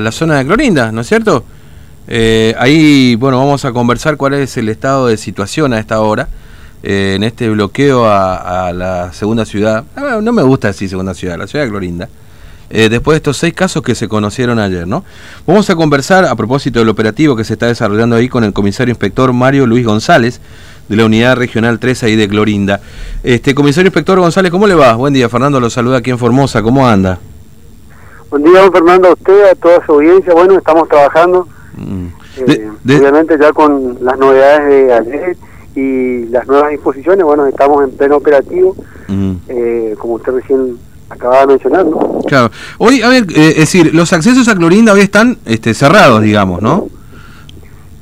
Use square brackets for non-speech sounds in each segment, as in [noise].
la zona de Clorinda, ¿no es cierto? Eh, ahí, bueno, vamos a conversar cuál es el estado de situación a esta hora, eh, en este bloqueo a, la segunda ciudad, ah, no me gusta decir segunda ciudad, la ciudad de Clorinda, eh, después de estos seis casos que se conocieron ayer, ¿no? Vamos a conversar a propósito del operativo que se está desarrollando ahí con el comisario inspector Mario Luis González, de la Unidad Regional 3 ahí de Clorinda. Este, comisario inspector González, ¿cómo le va? Buen día, Fernando lo saluda aquí en Formosa, ¿cómo anda? Buen día, don Fernando, a usted, a toda su audiencia. Bueno, estamos trabajando, mm. eh, obviamente ya con las novedades de ayer y las nuevas disposiciones, bueno, estamos en pleno operativo, mm. eh, como usted recién acababa de mencionar, ¿no? Claro. Hoy, a ver, eh, es decir, los accesos a Clorinda hoy están este, cerrados, digamos, ¿no?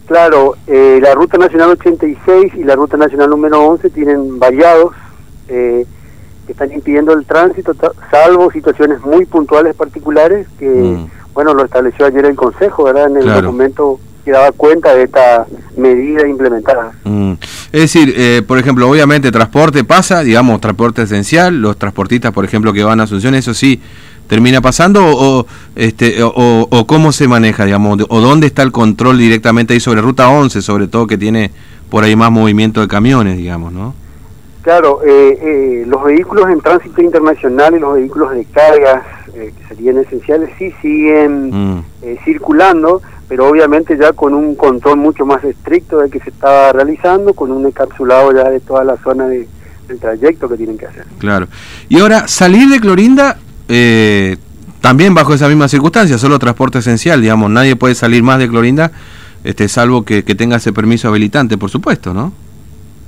Claro, eh, la Ruta Nacional 86 y la Ruta Nacional número 11 tienen variados eh, que están impidiendo el tránsito, salvo situaciones muy puntuales particulares que, mm. bueno, lo estableció ayer el Consejo, ¿verdad? En el documento que daba cuenta de esta medida implementada. Mm. Es decir, eh, por ejemplo, obviamente transporte pasa, digamos, transporte esencial, los transportistas, por ejemplo, que van a Asunción, eso sí, termina pasando o, este o, cómo se maneja digamos o dónde está el control directamente ahí sobre ruta 11 sobre todo que tiene por ahí más movimiento de camiones digamos no claro eh, eh, los vehículos en tránsito internacional y los vehículos de cargas eh, que serían esenciales sí siguen mm. circulando pero obviamente ya con un control mucho más estricto del que se estaba realizando con un encapsulado ya de toda la zona de, del trayecto que tienen que hacer claro y ahora salir de Clorinda eh, también bajo esa misma circunstancia, solo transporte esencial, digamos, nadie puede salir más de Clorinda, este, salvo que, tenga ese permiso habilitante, por supuesto, ¿no?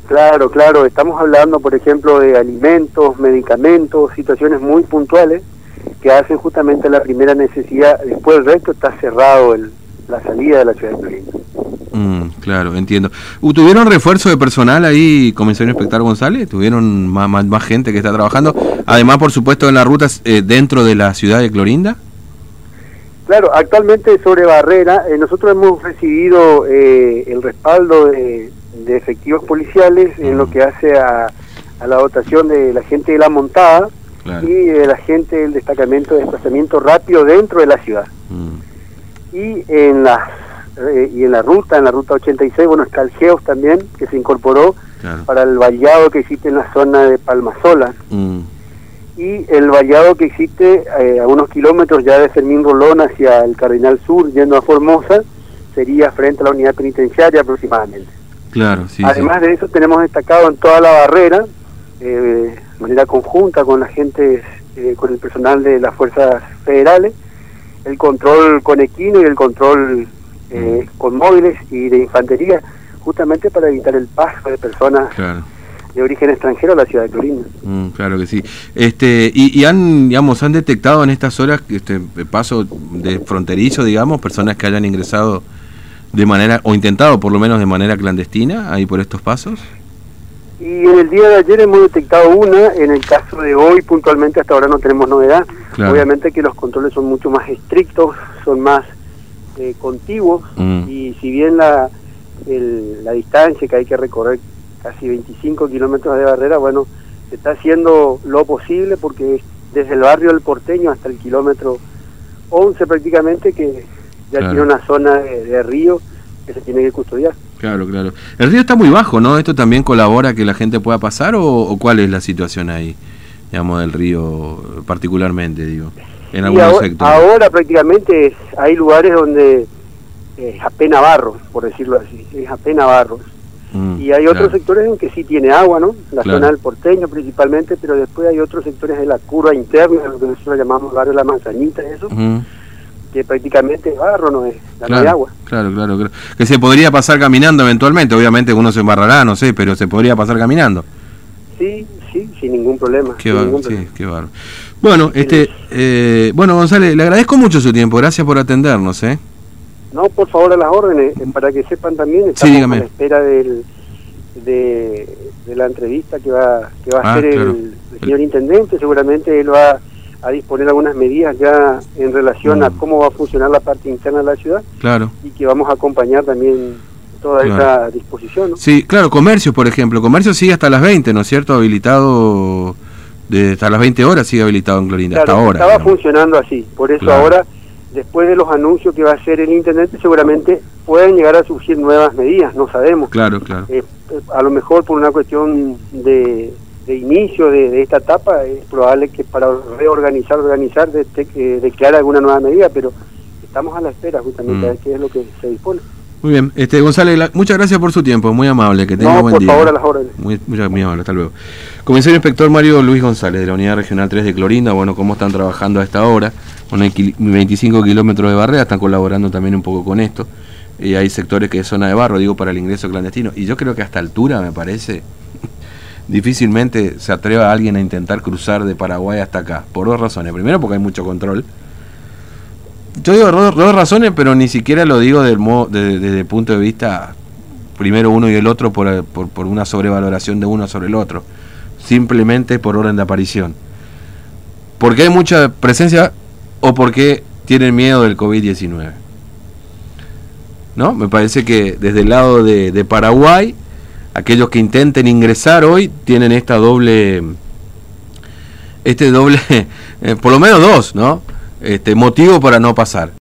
Claro, claro, estamos hablando, por ejemplo, de alimentos, medicamentos, situaciones muy puntuales que hacen justamente la primera necesidad, después del resto está cerrado el, la salida de la ciudad de Clorinda. Mm, claro, entiendo. ¿Tuvieron refuerzo de personal ahí, comisario inspector González? ¿Tuvieron más, más, gente que está trabajando? Además, por supuesto, en las rutas eh, dentro de la ciudad de Clorinda. Claro, actualmente sobre Barrera, eh, nosotros hemos recibido eh, el respaldo de, efectivos policiales en lo que hace a, la dotación de la gente de la montada y de la gente del destacamento de desplazamiento rápido dentro de la ciudad. Mm. Y en las eh, y en la ruta, en la ruta 86, bueno, está el GEOS también, que se incorporó para el vallado que existe en la zona de Palmasola. Mm. Y el vallado que existe eh, a unos kilómetros ya de Fermín Rolón hacia el Cardinal Sur, yendo a Formosa, sería frente a la unidad penitenciaria aproximadamente. Claro, Además de eso, tenemos destacado en toda la barrera, eh, de manera conjunta con la gente, con el personal de las fuerzas federales, el control con equino y el control eh, con móviles y de infantería, justamente para evitar el paso de personas de origen extranjero a la ciudad de Clorinda. Mm, claro que sí. Este, y, han, digamos, han detectado en estas horas este paso de fronterizo, digamos, personas que hayan ingresado de manera, o intentado por lo menos de manera clandestina, ahí por estos pasos. Y en el día de ayer hemos detectado una, en el caso de hoy puntualmente hasta ahora no tenemos novedad. Obviamente que los controles son mucho más estrictos, son más eh, contiguos mm. y si bien la, la distancia que hay que recorrer casi 25 kilómetros de barrera, bueno, se está haciendo lo posible porque desde el barrio del Porteño hasta el kilómetro 11 prácticamente que ya tiene una zona de, río que se tiene que custodiar. Claro, claro. El río está muy bajo, ¿no? ¿Esto también colabora que la gente pueda pasar o, o cuál es la situación ahí, digamos, del río particularmente, digo? en ahora, prácticamente hay lugares donde es apenas barro, por decirlo así, es apenas barro. Mm, y hay otros sectores en que sí tiene agua, ¿no? La zona del porteño principalmente, pero después hay otros sectores de la curva interna, lo que nosotros llamamos barrio La Manzanita, eso, que prácticamente es barro, no es, no hay agua. Claro, claro, claro. Que se podría pasar caminando eventualmente, obviamente uno se embarrará, no sé, pero se podría pasar caminando. Sí, sí, sin ningún problema. Qué barro, sí, qué barro. Bueno, este, eh, bueno, González, le agradezco mucho su tiempo, gracias por atendernos, ¿eh? No, por favor, a las órdenes, eh, para que sepan también, estamos a la espera del, de, la entrevista que va, que va a ah, hacer el, señor intendente, seguramente él va a disponer algunas medidas ya en relación a mm. cómo va a funcionar la parte interna de la ciudad. Claro. Y que vamos a acompañar también toda esa disposición. ¿no? Sí, claro, comercio, por ejemplo. Comercio sigue hasta las 20, ¿no es cierto? Habilitado de hasta las 20 horas sigue habilitado en Clorinda, hasta ahora. Estaba funcionando así, por eso ahora después de los anuncios que va a hacer el intendente, seguramente pueden llegar a surgir nuevas medidas, no sabemos. Claro, claro. Eh, a lo mejor por una cuestión de, inicio de, esta etapa, es probable que para reorganizar, organizar, de, que declare alguna nueva medida, pero estamos a la espera justamente mm. de qué es lo que se dispone. Muy bien, este González, muchas gracias por su tiempo, muy amable, que tenga no, buen por día. favor, a las órdenes. Muy, muy, amable, hasta luego. Comisario Inspector Mario Luis González, de la Unidad Regional 3 de Clorinda, bueno, ¿cómo están trabajando a esta hora? Con 25 kilómetros de barrera, están colaborando también un poco con esto. Y hay sectores que es zona de barro, digo, para el ingreso clandestino. Y yo creo que a esta altura, me parece, difícilmente se atreva alguien a intentar cruzar de Paraguay hasta acá, por dos razones. Primero, porque hay mucho control yo digo dos, razones, pero ni siquiera lo digo del desde el punto de vista primero uno y el otro por, por, una sobrevaloración de uno sobre el otro. Simplemente por orden de aparición. Porque hay mucha presencia o porque tienen miedo del COVID-19. ¿No? Me parece que desde el lado de, Paraguay, aquellos que intenten ingresar hoy tienen esta doble, este doble, [laughs] eh, por lo menos dos, ¿no? este, motivo para no pasar.